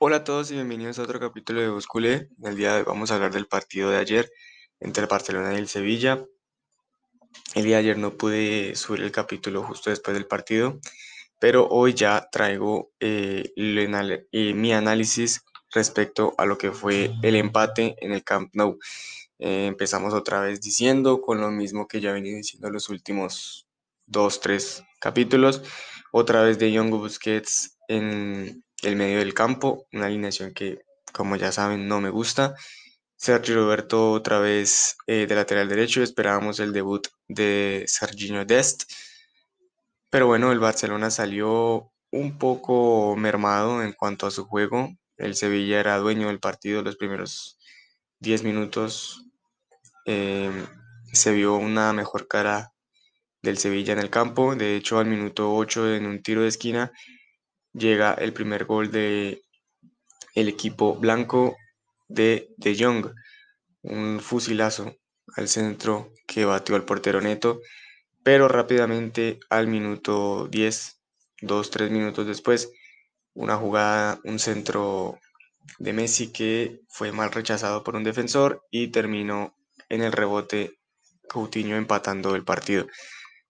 Hola a todos y bienvenidos a otro capítulo de Busculé. En el día de hoy vamos a hablar del partido de ayer entre el Barcelona y el Sevilla. El día de ayer no pude subir el capítulo justo después del partido, pero hoy ya traigo eh, eh, mi análisis respecto a lo que fue el empate en el Camp Nou. Eh, empezamos otra vez diciendo con lo mismo que ya venía diciendo los últimos dos, tres capítulos. Otra vez de Young Busquets en el medio del campo, una alineación que, como ya saben, no me gusta. Sergio Roberto otra vez eh, de lateral derecho, esperábamos el debut de Serginho Dest, pero bueno, el Barcelona salió un poco mermado en cuanto a su juego. El Sevilla era dueño del partido los primeros 10 minutos. Em, se vio una mejor cara del Sevilla en el campo. De hecho, al minuto 8 en un tiro de esquina llega el primer gol de el equipo blanco de De Jong, un fusilazo al centro que batió al portero neto, pero rápidamente al minuto 10, 2, 3 minutos después, una jugada, un centro de Messi que fue mal rechazado por un defensor y terminó en el rebote Coutinho empatando el partido.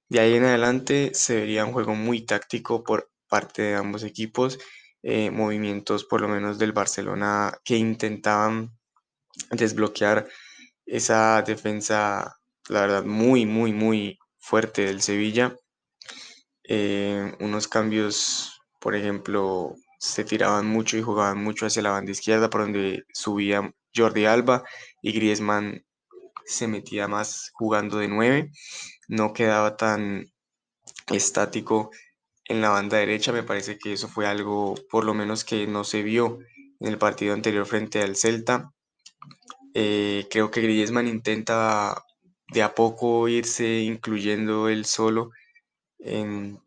De ahí en adelante se vería un juego muy táctico por parte de ambos equipos, eh, movimientos por lo menos del Barcelona que intentaban desbloquear esa defensa, la verdad, muy, muy, muy fuerte del Sevilla. Eh, unos cambios, por ejemplo, se tiraban mucho y jugaban mucho hacia la banda izquierda, por donde subía Jordi Alba y Griezmann se metía más jugando de 9, no quedaba tan estático en la banda derecha. Me parece que eso fue algo, por lo menos, que no se vio en el partido anterior frente al Celta. Eh, creo que Griezmann intenta de a poco irse incluyendo él solo en,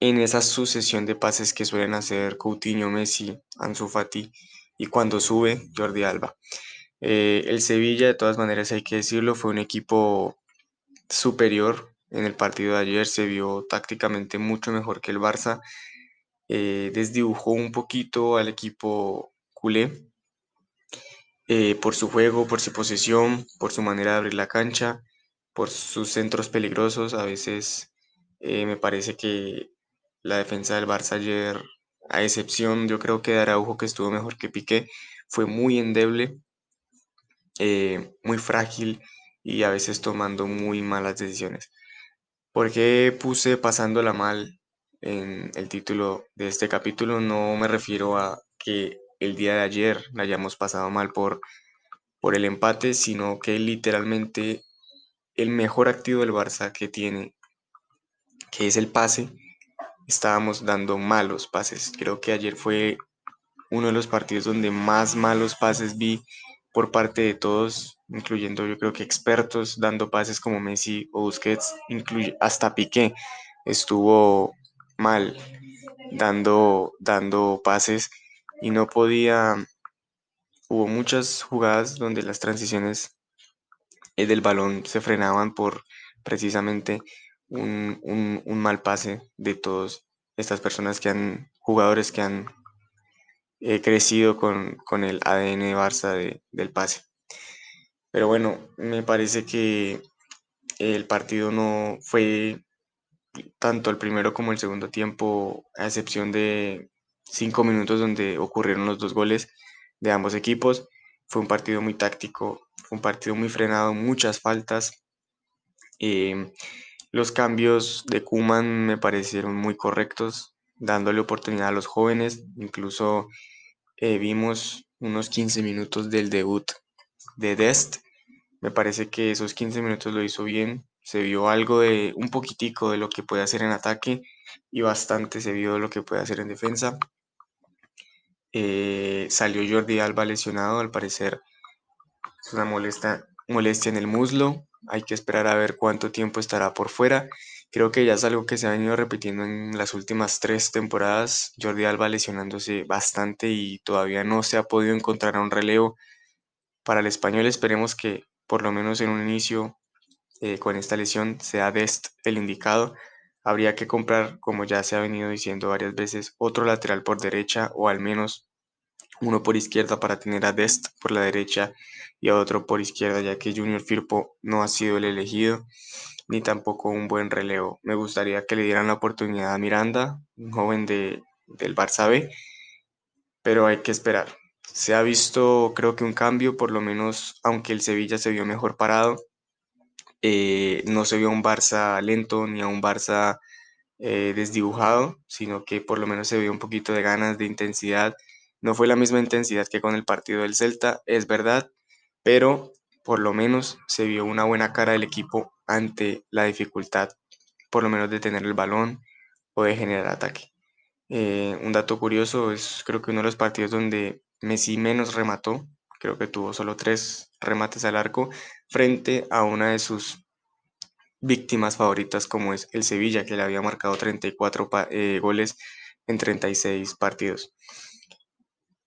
esa sucesión de pases que suelen hacer Coutinho, Messi, Ansu Fati y cuando sube Jordi Alba. Eh, el Sevilla, de todas maneras hay que decirlo, fue un equipo superior en el partido de ayer se vio tácticamente mucho mejor que el Barça. Eh, desdibujó un poquito al equipo culé eh, por su juego, por su posesión, por su manera de abrir la cancha, por sus centros peligrosos. A veces eh, me parece que la defensa del Barça ayer, a excepción yo creo que de Araujo que estuvo mejor que Piqué, fue muy endeble, muy frágil y a veces tomando muy malas decisiones. ¿Por qué puse pasándola mal en el título de este capítulo? No me refiero a que el día de ayer la hayamos pasado mal por, por el empate, sino que literalmente el mejor activo del Barça que tiene, que es el pase, estábamos dando malos pases. Creo que ayer fue uno de los partidos donde más malos pases vi por parte de todos, incluyendo yo creo que expertos dando pases como Messi o Busquets, incluye, hasta Piqué estuvo mal dando, dando pases y no podía, hubo muchas jugadas donde las transiciones eh, del balón se frenaban por precisamente un, un mal pase de todas estas personas que han, jugadores que han he crecido con, el ADN Barça del pase. Pero bueno, me parece que el partido no fue tanto el primero como el segundo tiempo, a excepción de cinco minutos donde ocurrieron los dos goles de ambos equipos. Fue un partido muy táctico, fue un partido muy frenado, muchas faltas. Eh, los cambios de Kuman me parecieron muy correctos, dándole oportunidad a los jóvenes, incluso eh, vimos unos 15 minutos del debut de Dest. Me parece que esos 15 minutos lo hizo bien. Se vio algo de un poquitico de lo que puede hacer en ataque y bastante se vio lo que puede hacer en defensa. Eh, salió Jordi Alba lesionado, al parecer es una molestia en el muslo. Hay que esperar a ver cuánto tiempo estará por fuera. Creo que ya es algo que se ha venido repitiendo en las últimas tres temporadas. Jordi Alba lesionándose bastante y todavía no se ha podido encontrar a un relevo. Para el español esperemos que por lo menos en un inicio eh, con esta lesión sea Dest el indicado. Habría que comprar, como ya se ha venido diciendo varias veces, otro lateral por derecha o al menos uno por izquierda para tener a Dest por la derecha y a otro por izquierda, ya que Junior Firpo no ha sido el elegido, ni tampoco un buen relevo. Me gustaría que le dieran la oportunidad a Miranda, un joven de, del Barça B, pero hay que esperar. Se ha visto, creo que un cambio, por lo menos, aunque el Sevilla se vio mejor parado, eh, no se vio a un Barça lento ni a un Barça eh, desdibujado, sino que por lo menos se vio un poquito de ganas, de intensidad. No fue la misma intensidad que con el partido del Celta, es verdad, pero por lo menos se vio una buena cara del equipo ante la dificultad, por lo menos de tener el balón o de generar ataque. Eh, un dato curioso es creo que uno de los partidos donde Messi menos remató, creo que tuvo solo tres remates al arco, frente a una de sus víctimas favoritas como es el Sevilla, que le había marcado 34 eh, goles en 36 partidos.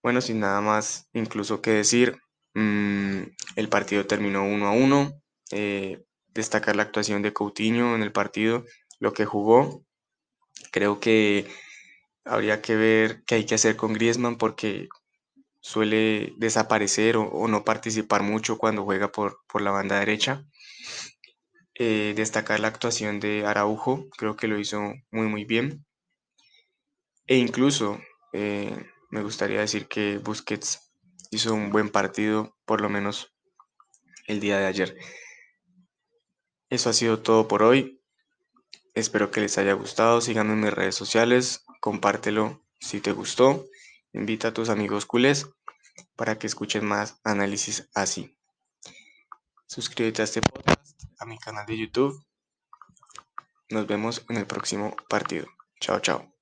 Bueno, sin nada más incluso que decir, mm, el partido terminó 1 a 1. Eh, destacar la actuación de Coutinho en el partido, lo que jugó. Creo que habría que ver qué hay que hacer con Griezmann porque suele desaparecer o, no participar mucho cuando juega por, por la banda derecha. Eh, destacar la actuación de Araujo, creo que lo hizo muy muy bien. E incluso eh, me gustaría decir que Busquets hizo un buen partido, por lo menos el día de ayer. Eso ha sido todo por hoy. Espero que les haya gustado. Síganme en mis redes sociales. Compártelo si te gustó. Invita a tus amigos culés para que escuchen más análisis así. Suscríbete a este podcast a mi canal de YouTube. Nos vemos en el próximo partido. Chao, chao.